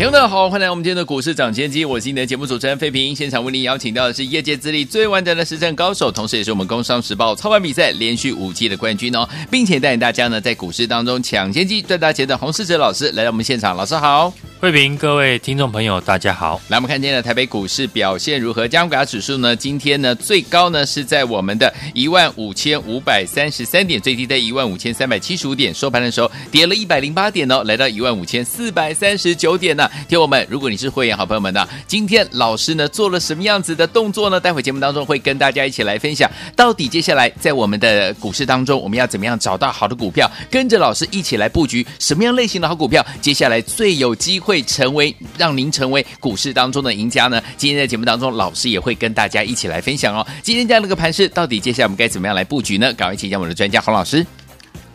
听众朋友好，欢迎来到我们今天的股市涨先机，我是你的节目主持人费平。现场为您邀请到的是业界资历最完整的实战高手，同时也是我们工商时报操盘比赛连续五季的冠军哦，并且带领大家呢在股市当中抢先机赚大钱的洪世哲老师来到我们现场，老师好。费平，各位听众朋友，大家好。来，我们看今天的台北股市表现如何？加权指数呢？今天呢最高呢是在我们的一万五千五百三十三点，最低在一万五千三百七十五点，收盘的时候跌了一百零八点哦，来到一万五千四百三十九点呢。听友们，如果你是会员好朋友们呢，今天老师呢做了什么样子的动作呢？待会节目当中会跟大家一起来分享，到底接下来在我们的股市当中，我们要怎么样找到好的股票，跟着老师一起来布局什么样类型的好股票？接下来最有机会。成为让您成为股市当中的赢家呢？今天在节目当中，老师也会跟大家一起来分享哦。今天这样的一个盘势，到底接下来我们该怎么样来布局呢？赶快请教我们的专家洪老师。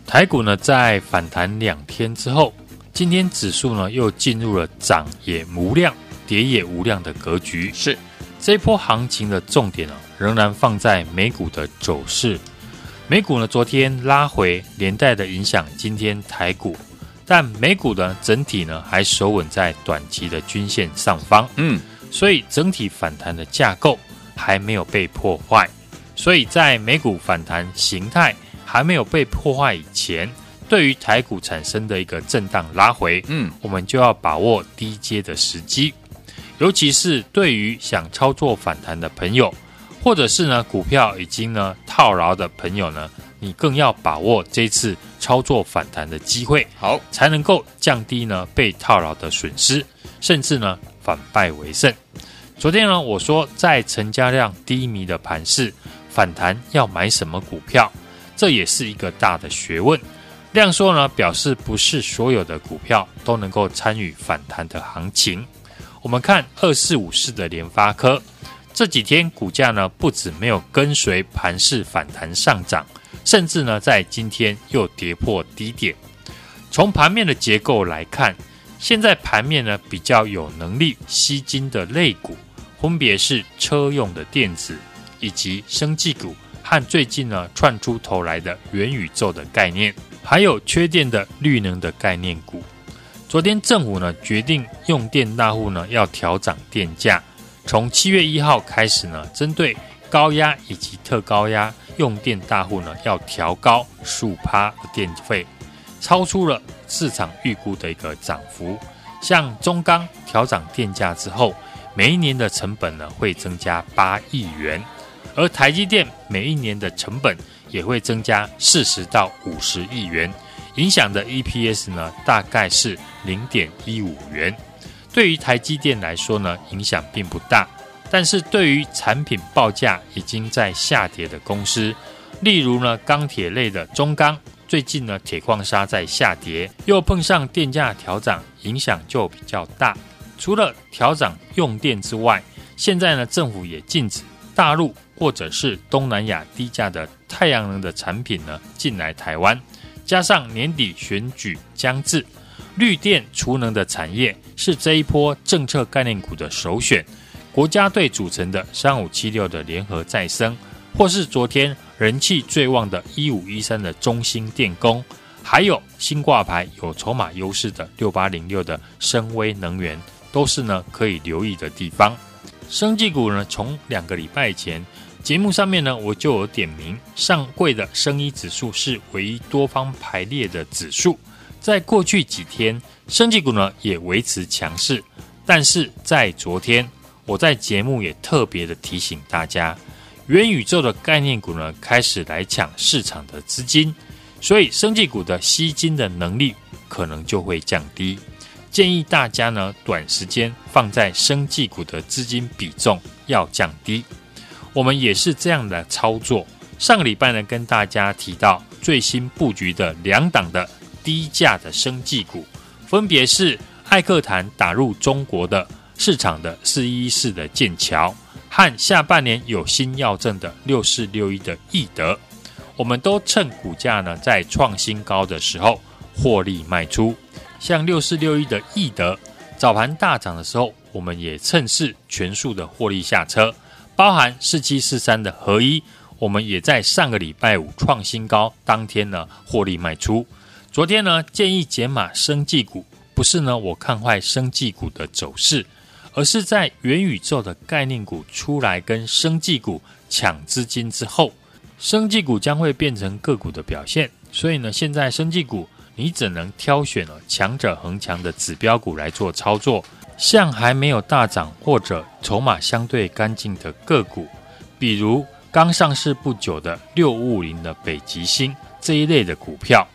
台股呢，在反弹两天之后，今天指数呢又进入了涨也无量、跌也无量的格局。是这波行情的重点呢，仍然放在美股的走势。美股呢，昨天拉回，连带的影响今天台股。但美股呢，整体呢还守稳在短期的均线上方，嗯，所以整体反弹的架构还没有被破坏，所以在美股反弹形态还没有被破坏以前，对于台股产生的一个震荡拉回，嗯，我们就要把握低阶的时机，尤其是对于想操作反弹的朋友，或者是呢股票已经呢套牢的朋友呢。你更要把握这次操作反弹的机会，好，才能够降低呢被套牢的损失，甚至呢反败为胜。昨天呢，我说在成交量低迷的盘势，反弹要买什么股票，这也是一个大的学问。量缩呢，表示不是所有的股票都能够参与反弹的行情。我们看二四五四的联发科，这几天股价呢不止没有跟随盘势反弹上涨。甚至呢，在今天又跌破低点。从盘面的结构来看，现在盘面呢比较有能力吸金的类股，分别是车用的电子以及生技股，和最近呢窜出头来的元宇宙的概念，还有缺电的绿能的概念股。昨天政府呢决定用电大户呢要调涨电价，从七月一号开始呢，针对高压以及特高压。用电大户呢要调高数趴的电费，超出了市场预估的一个涨幅。像中钢调涨电价之后，每一年的成本呢会增加八亿元，而台积电每一年的成本也会增加四十到五十亿元，影响的 EPS 呢大概是零点一五元。对于台积电来说呢，影响并不大。但是对于产品报价已经在下跌的公司，例如呢钢铁类的中钢，最近呢铁矿砂在下跌，又碰上电价调涨，影响就比较大。除了调涨用电之外，现在呢政府也禁止大陆或者是东南亚低价的太阳能的产品呢进来台湾，加上年底选举将至，绿电储能的产业是这一波政策概念股的首选。国家队组成的三五七六的联合再生，或是昨天人气最旺的一五一三的中兴电工，还有新挂牌有筹码优势的六八零六的升威能源，都是呢可以留意的地方。生技股呢，从两个礼拜前节目上面呢，我就有点名，上柜的生医指数是唯一多方排列的指数，在过去几天，生技股呢也维持强势，但是在昨天。我在节目也特别的提醒大家，元宇宙的概念股呢开始来抢市场的资金，所以生技股的吸金的能力可能就会降低。建议大家呢短时间放在生技股的资金比重要降低。我们也是这样的操作。上个礼拜呢跟大家提到最新布局的两档的低价的生技股，分别是艾克坦打入中国的。市场的四一四的剑桥，和下半年有新药证的六四六一的易德，我们都趁股价呢在创新高的时候获利卖出。像六四六一的易德，早盘大涨的时候，我们也趁势全数的获利下车。包含四七四三的合一，我们也在上个礼拜五创新高当天呢获利卖出。昨天呢建议减码生技股，不是呢我看坏生技股的走势，而是在元宇宙的概念股出来跟生技股抢资金之后，生技股将会变成个股的表现。所以呢，现在生技股。你只能挑选了强者恒强的指标股来做操作，像还没有大涨或者筹码相对干净的个股，比如刚上市不久的六五五零的北极星这一类的股票，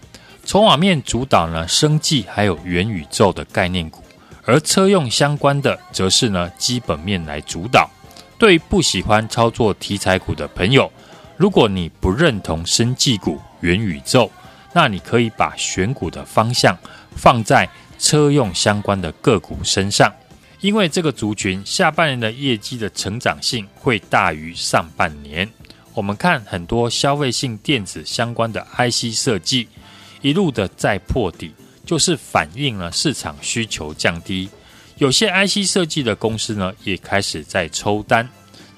筹码面主导呢，生技还有元宇宙的概念股，而车用相关的则是呢基本面来主导。对于不喜欢操作题材股的朋友，如果你不认同生技股、元宇宙，那你可以把选股的方向放在车用相关的个股身上，因为这个族群下半年的业绩的成长性会大于上半年。我们看很多消费性电子相关的 IC 设计一路的在破底，就是反映了市场需求降低。有些 IC 设计的公司呢，也开始在抽单。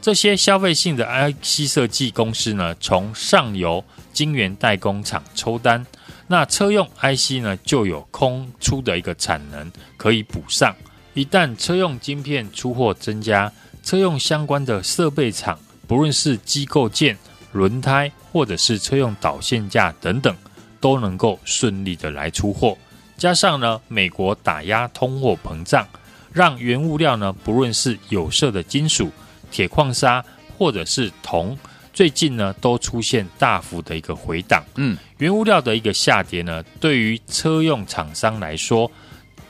这些消费性的 IC 设计公司呢，从上游晶圆代工厂抽单，那车用 IC 呢就有空出的一个产能可以补上。一旦车用晶片出货增加，车用相关的设备厂，不论是机构件、轮胎，或者是车用导线架等等，都能够顺利的来出货。加上呢，美国打压通货膨胀，让原物料呢，不论是有色的金属。铁矿砂或者是铜，最近呢都出现大幅的一个回档。嗯，原物料的一个下跌呢，对于车用厂商来说，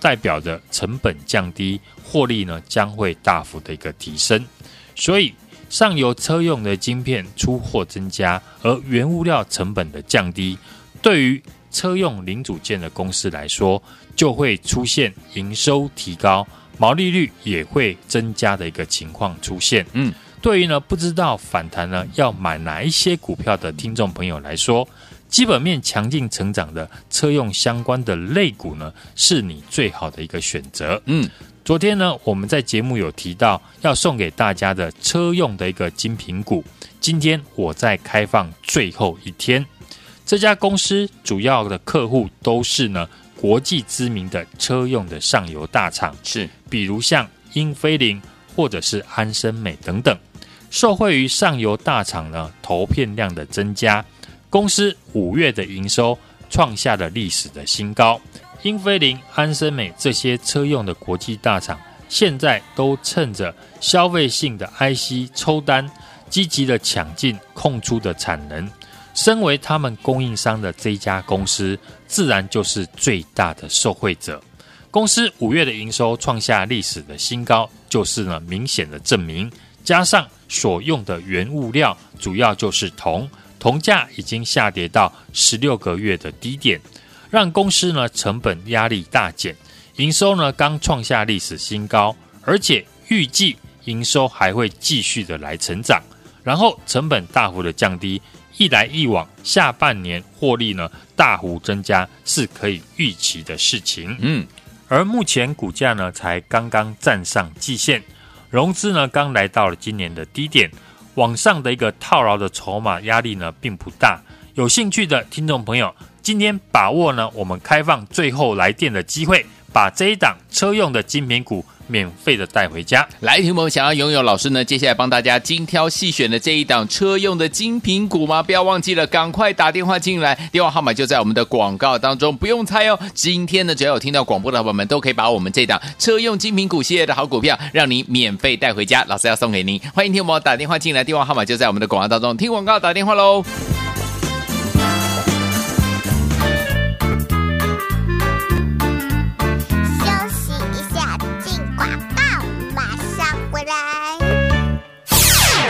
代表着成本降低，获利呢将会大幅的一个提升。所以上游车用的晶片出货增加，而原物料成本的降低，对于车用零组件的公司来说，就会出现营收提高。毛利率也会增加的一个情况出现。嗯，对于呢不知道反弹呢要买哪一些股票的听众朋友来说，基本面强劲成长的车用相关的类股呢，是你最好的一个选择。嗯，昨天呢我们在节目有提到要送给大家的车用的一个精品股，今天我在开放最后一天，这家公司主要的客户都是呢。国际知名的车用的上游大厂是，比如像英飞凌或者是安森美等等，受惠于上游大厂呢投片量的增加，公司五月的营收创下了历史的新高。英飞凌、安森美这些车用的国际大厂，现在都趁着消费性的 IC 抽单，积极的抢进空出的产能。身为他们供应商的这家公司，自然就是最大的受惠者。公司五月的营收创下历史的新高，就是呢明显的证明。加上所用的原物料主要就是铜，铜价已经下跌到十六个月的低点，让公司呢成本压力大减，营收呢刚创下历史新高，而且预计营收还会继续的来成长，然后成本大幅的降低。一来一往，下半年获利呢大幅增加是可以预期的事情。嗯，而目前股价呢才刚刚站上季线，融资呢刚来到了今年的低点，往上的一个套牢的筹码压力呢并不大。有兴趣的听众朋友，今天把握呢我们开放最后来电的机会，把这一档车用的精品股。免费的带回家，来，听友们想要拥有老师呢，接下来帮大家精挑细选的这一档车用的精品股吗？不要忘记了，赶快打电话进来，电话号码就在我们的广告当中，不用猜哦。今天呢，只要有听到广播的伙伴们，都可以把我们这档车用精品股系列的好股票，让您免费带回家，老师要送给您。欢迎听友们打电话进来，电话号码就在我们的广告当中，听广告打电话喽。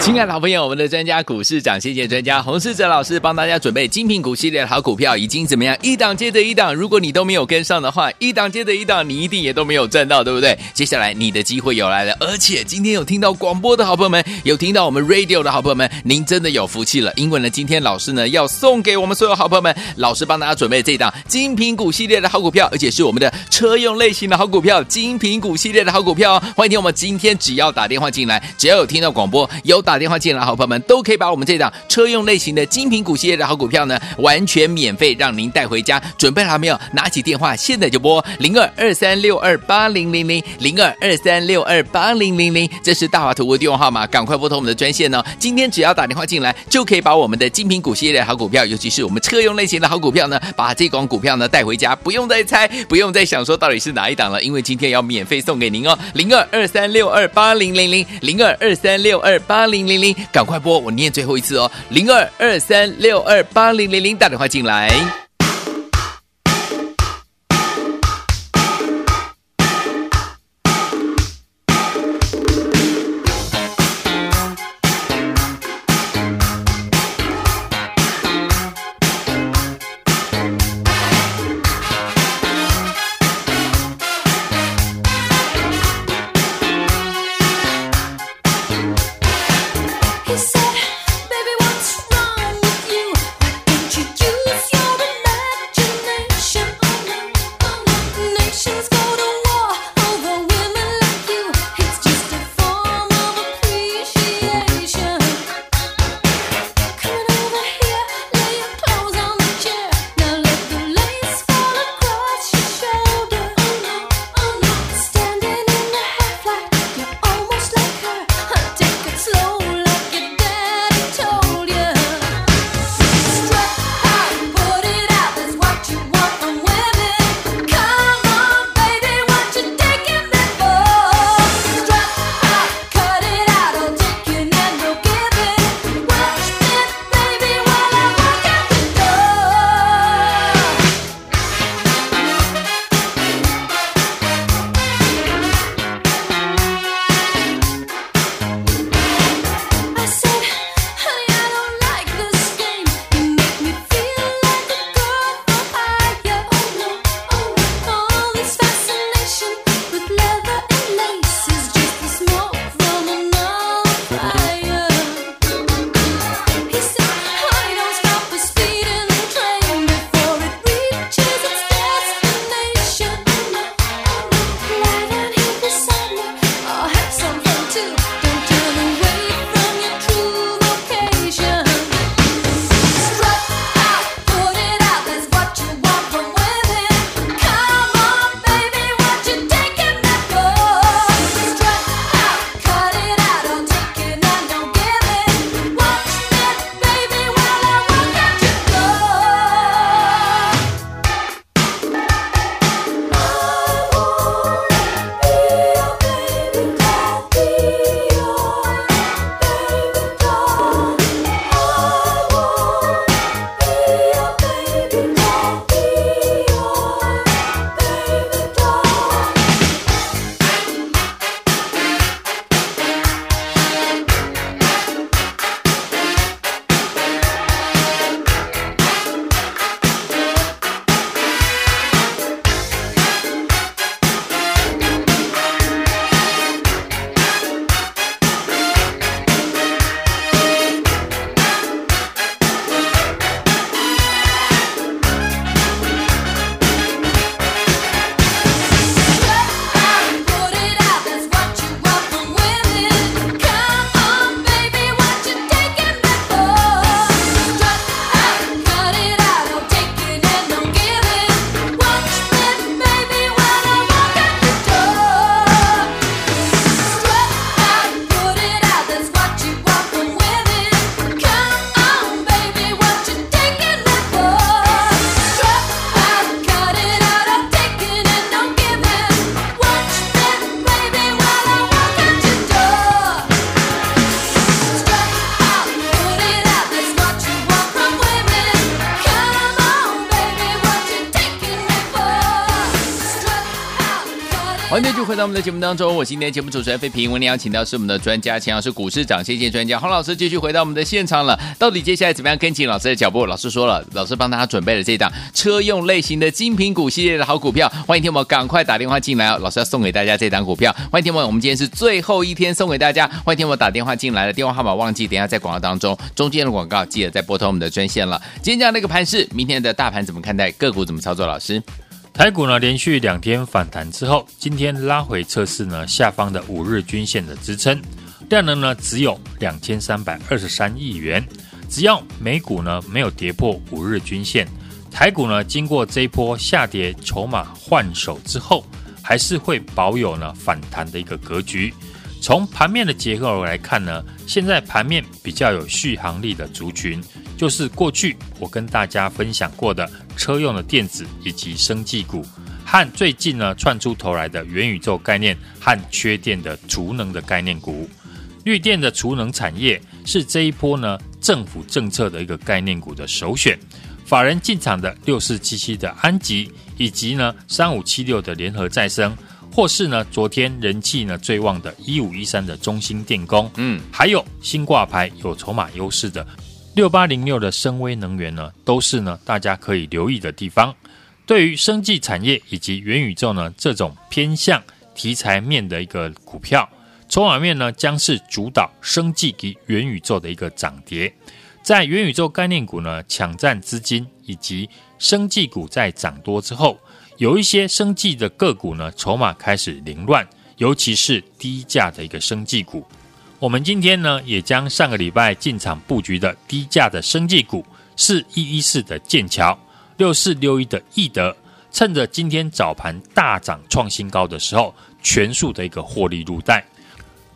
亲爱的好朋友，我们的专家股市长，谢谢专家洪世哲老师帮大家准备精品股系列的好股票，已经怎么样一档接着一档，如果你都没有跟上的话，一档接着一档，你一定也都没有赚到，对不对？接下来你的机会又来了，而且今天有听到广播的好朋友们，有听到我们 radio 的好朋友们，您真的有福气了，因为呢，今天老师呢要送给我们所有好朋友们，老师帮大家准备这档精品股系列的好股票，而且是我们的车用类型的好股票，精品股系列的好股票哦。欢迎听我们今天只要打电话进来，只要有听到广播，有打。打电话进来好朋友们都可以把我们这档车用类型的精品股系列的好股票呢，完全免费让您带回家。准备好没有？拿起电话，现在就拨零二二三六二八零零零零二二三六二八零零零，这是大华图的电话号码，赶快拨通我们的专线哦。今天只要打电话进来，就可以把我们的精品股系列的好股票，尤其是我们车用类型的好股票呢，把这档股票呢带回家，不用再猜，不用再想说到底是哪一档了，因为今天要免费送给您哦。零二二三六二八零零零零二二三六二八零。零零，赶快拨！我念最后一次哦，零二二三六二八零零零，打电话进来。欢迎继续回到我们的节目当中，我今天节目主持人费平，为您邀请到是我们的专家，钱老师股市涨跌线专家洪老师，继续回到我们的现场了。到底接下来怎么样跟紧老师的脚步？老师说了，老师帮大家准备了这档车用类型的精品股系列的好股票，欢迎听我们赶快打电话进来哦。老师要送给大家这档股票，欢迎听我，我们今天是最后一天送给大家，欢迎听我打电话进来的电话号码忘记，等一下在广告当中中间的广告记得再拨通我们的专线了。今天这样的一个盘势，明天的大盘怎么看待？个股怎么操作？老师？台股呢，连续两天反弹之后，今天拉回测试呢下方的五日均线的支撑，量能呢只有两千三百二十三亿元。只要美股呢没有跌破五日均线，台股呢经过这一波下跌筹码换手之后，还是会保有呢反弹的一个格局。从盘面的结构来看呢，现在盘面比较有续航力的族群。就是过去我跟大家分享过的车用的电子以及生技股，和最近呢窜出头来的元宇宙概念和缺电的储能的概念股，绿电的储能产业是这一波呢政府政策的一个概念股的首选。法人进场的六四七七的安吉，以及呢三五七六的联合再生，或是呢昨天人气呢最旺的一五一三的中兴电工，嗯，还有新挂牌有筹码优势的。六八零六的升威能源呢，都是呢大家可以留意的地方。对于生技产业以及元宇宙呢这种偏向题材面的一个股票，筹码面呢将是主导生技及元宇宙的一个涨跌。在元宇宙概念股呢抢占资金，以及生技股在涨多之后，有一些生技的个股呢筹码开始凌乱，尤其是低价的一个生技股。我们今天呢，也将上个礼拜进场布局的低价的生技股，四一一四的剑桥，六四六一的易德，趁着今天早盘大涨创新高的时候，全数的一个获利入袋。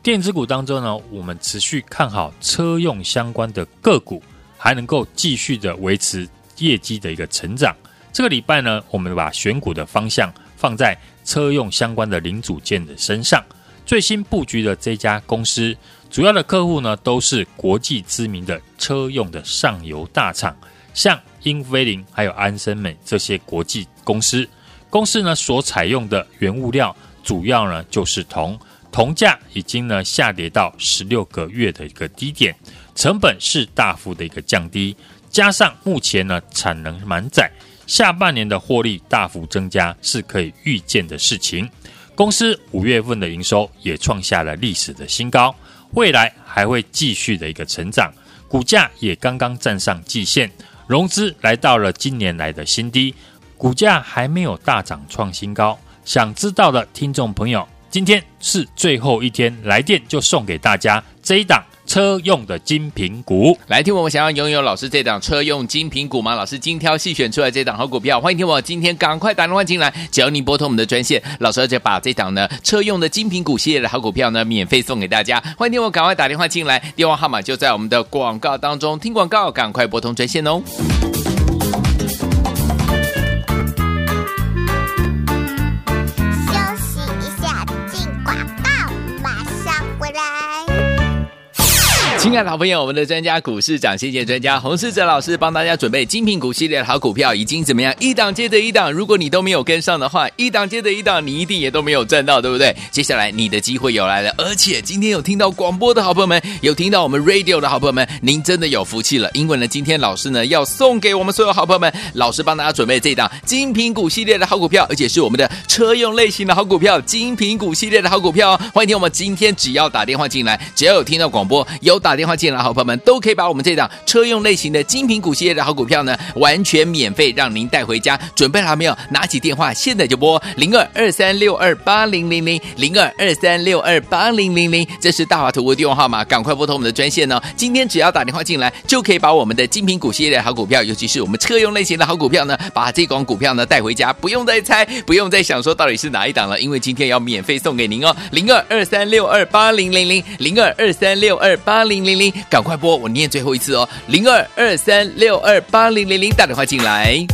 电子股当中呢，我们持续看好车用相关的个股，还能够继续的维持业绩的一个成长。这个礼拜呢，我们把选股的方向放在车用相关的零组件的身上。最新布局的这家公司，主要的客户呢都是国际知名的车用的上游大厂，像英飞凌还有安森美这些国际公司。公司呢所采用的原物料主要呢就是铜，铜价已经呢下跌到十六个月的一个低点，成本是大幅的一个降低，加上目前呢产能满载，下半年的获利大幅增加是可以预见的事情。公司五月份的营收也创下了历史的新高，未来还会继续的一个成长，股价也刚刚站上季线，融资来到了今年来的新低，股价还没有大涨创新高。想知道的听众朋友，今天是最后一天，来电就送给大家这一档。车用的精品股，来听我们想要拥有老师这档车用精品股吗？老师精挑细选出来这档好股票，欢迎听我今天赶快打电话进来，只要你拨通我们的专线，老师就把这档呢车用的精品股系列的好股票呢免费送给大家。欢迎听我赶快打电话进来，电话号码就在我们的广告当中，听广告赶快拨通专线哦。亲爱的好朋友，我们的专家股市长，谢谢专家洪世哲老师帮大家准备精品股系列的好股票，已经怎么样？一档接着一档，如果你都没有跟上的话，一档接着一档，你一定也都没有赚到，对不对？接下来你的机会又来了，而且今天有听到广播的好朋友们，有听到我们 radio 的好朋友们，您真的有福气了，因为呢，今天老师呢要送给我们所有好朋友们，老师帮大家准备这档精品股系列的好股票，而且是我们的车用类型的好股票，精品股系列的好股票哦。欢迎听我们今天只要打电话进来，只要有听到广播，有打。电话进来，好朋友们都可以把我们这档车用类型的精品股系列的好股票呢，完全免费让您带回家。准备好没有？拿起电话，现在就拨零二二三六二八零零零零二二三六二八零零零，这是大华图的电话号码，赶快拨通我们的专线哦。今天只要打电话进来，就可以把我们的精品股系列的好股票，尤其是我们车用类型的好股票呢，把这档股票呢带回家，不用再猜，不用再想说到底是哪一档了，因为今天要免费送给您哦。零二二三六二八零零零零二二三六二八零零零零，赶快拨，我念最后一次哦，零二二三六二八零零零，打电话进来。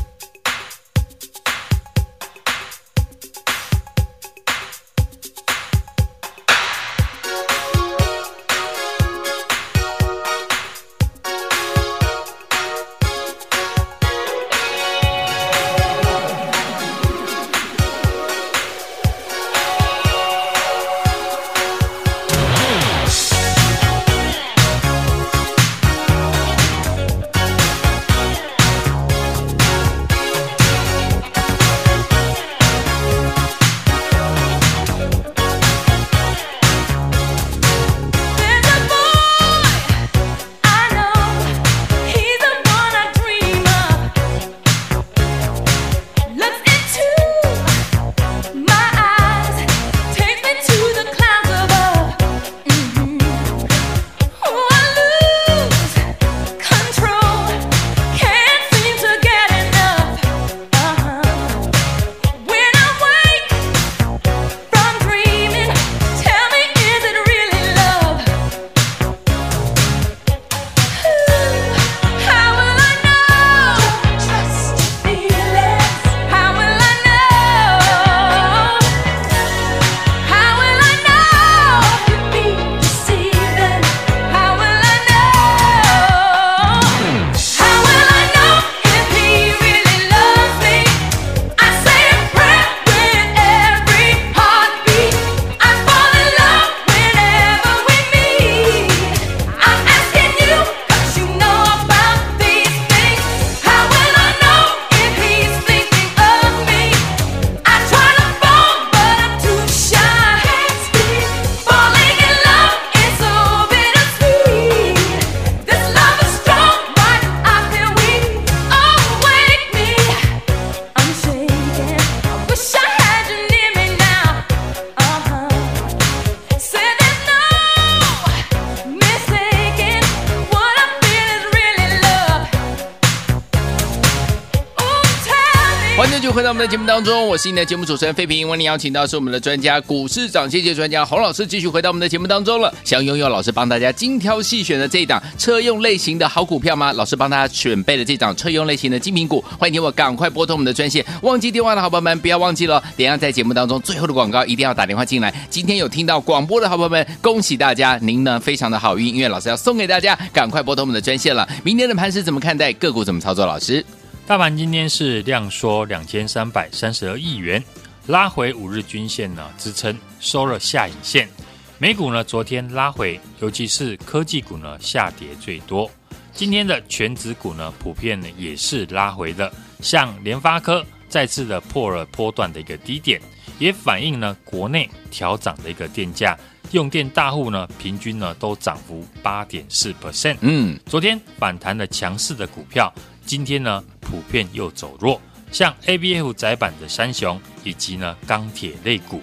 的节目当中，我是你的节目主持人费平。为您邀请到是我们的专家股市涨跌幅专家洪老师，继续回到我们的节目当中了。想拥有老师帮大家精挑细选的这一档车用类型的好股票吗？老师帮大家准备了这档车用类型的精品股，欢迎听我赶快拨通我们的专线。忘记电话的好朋友们不要忘记了，等下在节目当中最后的广告一定要打电话进来。今天有听到广播的好朋友们，恭喜大家，您呢非常的好运，因为老师要送给大家，赶快拨通我们的专线了。明天的盘势怎么看待？个股怎么操作？老师？大盘今天是量缩两千三百三十二亿元，拉回五日均线呢支撑，收了下影线。美股呢昨天拉回，尤其是科技股呢下跌最多。今天的全指股呢普遍呢也是拉回的，像联发科再次的破了波段的一个低点，也反映呢国内调涨的一个电价，用电大户呢平均呢都涨幅八点四 percent。嗯，昨天反弹的强势的股票。今天呢，普遍又走弱，像 ABF 窄板的三雄，以及呢钢铁类股，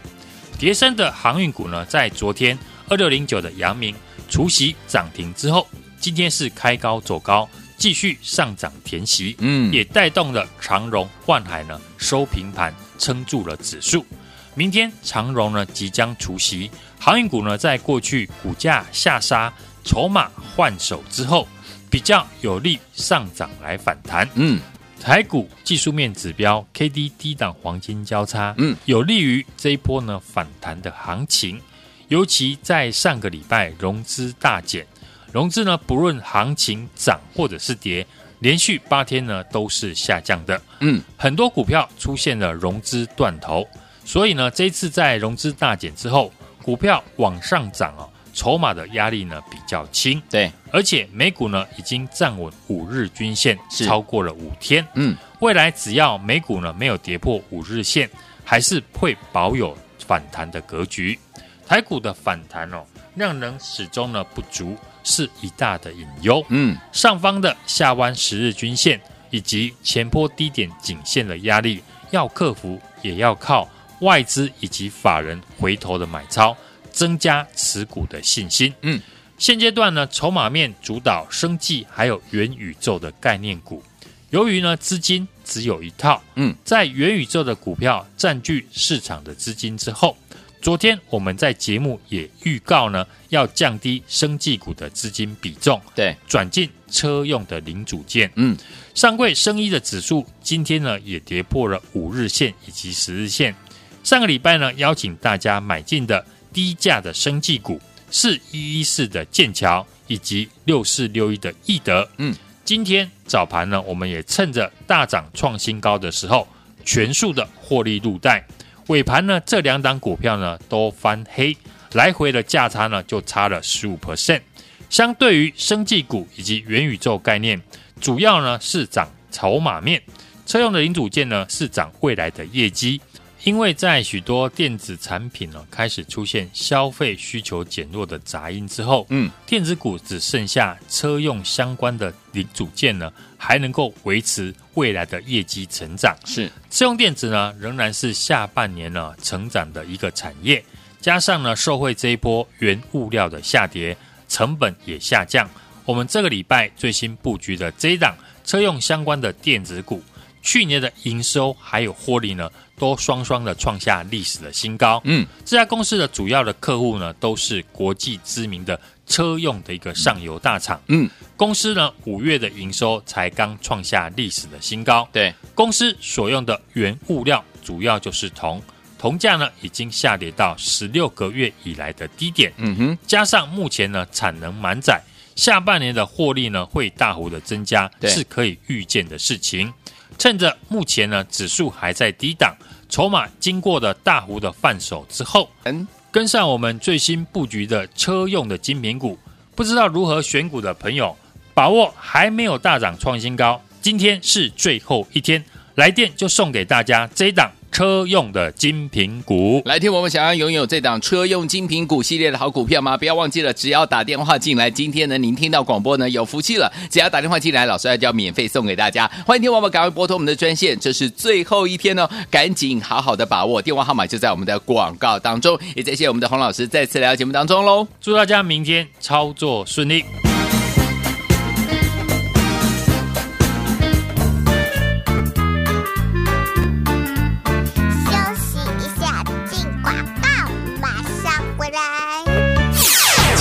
跌升的航运股呢，在昨天二六零九的阳明除息涨停之后，今天是开高走高，继续上涨填息，嗯，也带动了长荣、万海呢收平盘，撑住了指数。明天长荣呢即将除息，航运股呢在过去股价下杀、筹码换手之后。比较有利上涨来反弹，嗯，台股技术面指标 K D 低档黄金交叉，嗯，有利于这一波呢反弹的行情。尤其在上个礼拜融资大减，融资呢不论行情涨或者是跌，连续八天呢都是下降的，嗯，很多股票出现了融资断头，所以呢这一次在融资大减之后，股票往上涨哦。筹码的压力呢比较轻，对，而且美股呢已经站稳五日均线，超过了五天，嗯，未来只要美股呢没有跌破五日线，还是会保有反弹的格局。台股的反弹哦，量能始终呢不足，是一大的隐忧，嗯，上方的下弯十日均线以及前波低点颈线的压力要克服，也要靠外资以及法人回头的买超。增加持股的信心。嗯，现阶段呢，筹码面主导生技还有元宇宙的概念股。由于呢资金只有一套，嗯，在元宇宙的股票占据市场的资金之后，昨天我们在节目也预告呢，要降低生技股的资金比重，对，转进车用的零组件。嗯，上柜生医的指数今天呢也跌破了五日线以及十日线。上个礼拜呢邀请大家买进的。低价的生技股是一一四的剑桥以及六四六一的易德。嗯，今天早盘呢，我们也趁着大涨创新高的时候，全数的获利入袋。尾盘呢，这两档股票呢都翻黑，来回的价差呢就差了十五 percent。相对于生技股以及元宇宙概念，主要呢是涨筹码面，车用的零组件呢是涨未来的业绩。因为在许多电子产品呢开始出现消费需求减弱的杂音之后，嗯，电子股只剩下车用相关的零组件呢，还能够维持未来的业绩成长。是，车用电子呢仍然是下半年呢成长的一个产业，加上呢受惠这一波原物料的下跌，成本也下降。我们这个礼拜最新布局的这一档车用相关的电子股。去年的营收还有获利呢，都双双的创下历史的新高。嗯，这家公司的主要的客户呢，都是国际知名的车用的一个上游大厂。嗯，公司呢五月的营收才刚创下历史的新高。对，公司所用的原物料主要就是铜，铜价呢已经下跌到十六个月以来的低点。嗯哼，加上目前呢产能满载，下半年的获利呢会大幅的增加，是可以预见的事情。趁着目前呢指数还在低档，筹码经过的大幅的放手之后，嗯，跟上我们最新布局的车用的精品股，不知道如何选股的朋友，把握还没有大涨创新高，今天是最后一天，来电就送给大家这一档。车用的精品股，来听我们想要拥有这档车用精品股系列的好股票吗？不要忘记了，只要打电话进来，今天呢，您听到广播呢，有福气了。只要打电话进来，老师要叫免费送给大家。欢迎听我们赶快拨通我们的专线，这是最后一天哦，赶紧好好的把握，电话号码就在我们的广告当中。也谢谢我们的洪老师再次来到节目当中喽，祝大家明天操作顺利。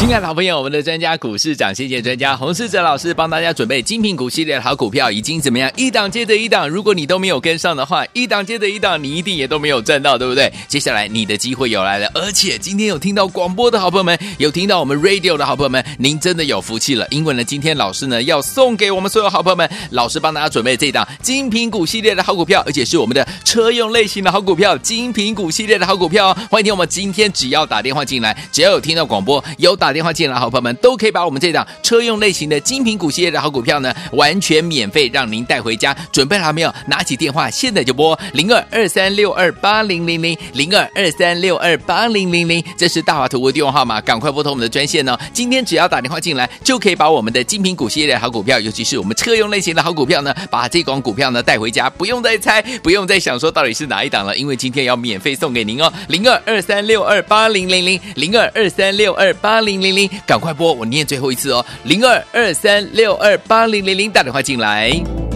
亲爱的好朋友，我们的专家股市长，谢谢专家洪世哲老师帮大家准备精品股系列的好股票，已经怎么样一档接着一档，如果你都没有跟上的话，一档接着一档，你一定也都没有赚到，对不对？接下来你的机会有来了，而且今天有听到广播的好朋友们，有听到我们 radio 的好朋友们，您真的有福气了，因为呢，今天老师呢要送给我们所有好朋友们，老师帮大家准备这档精品股系列的好股票，而且是我们的车用类型的好股票，精品股系列的好股票哦，欢迎听我们今天只要打电话进来，只要有听到广播，有打电电话进来好朋友们，都可以把我们这档车用类型的精品股系列的好股票呢，完全免费让您带回家。准备好没有？拿起电话，现在就拨零二二三六二八零零零零二二三六二八零零零，这是大华图的电话号码，赶快拨通我们的专线哦。今天只要打电话进来，就可以把我们的精品股系列的好股票，尤其是我们车用类型的好股票呢，把这档股票呢带回家，不用再猜，不用再想说到底是哪一档了，因为今天要免费送给您哦。零二二三六二八零零零零二二三六二八零零零零，赶快拨，我念最后一次哦，零二二三六二八零零零，打电话进来。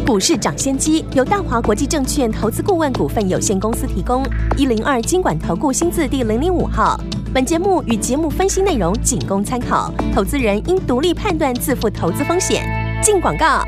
股市涨先机由大华国际证券投资顾问股份有限公司提供，一零二经管投顾新字第零零五号。本节目与节目分析内容仅供参考，投资人应独立判断，自负投资风险。进广告。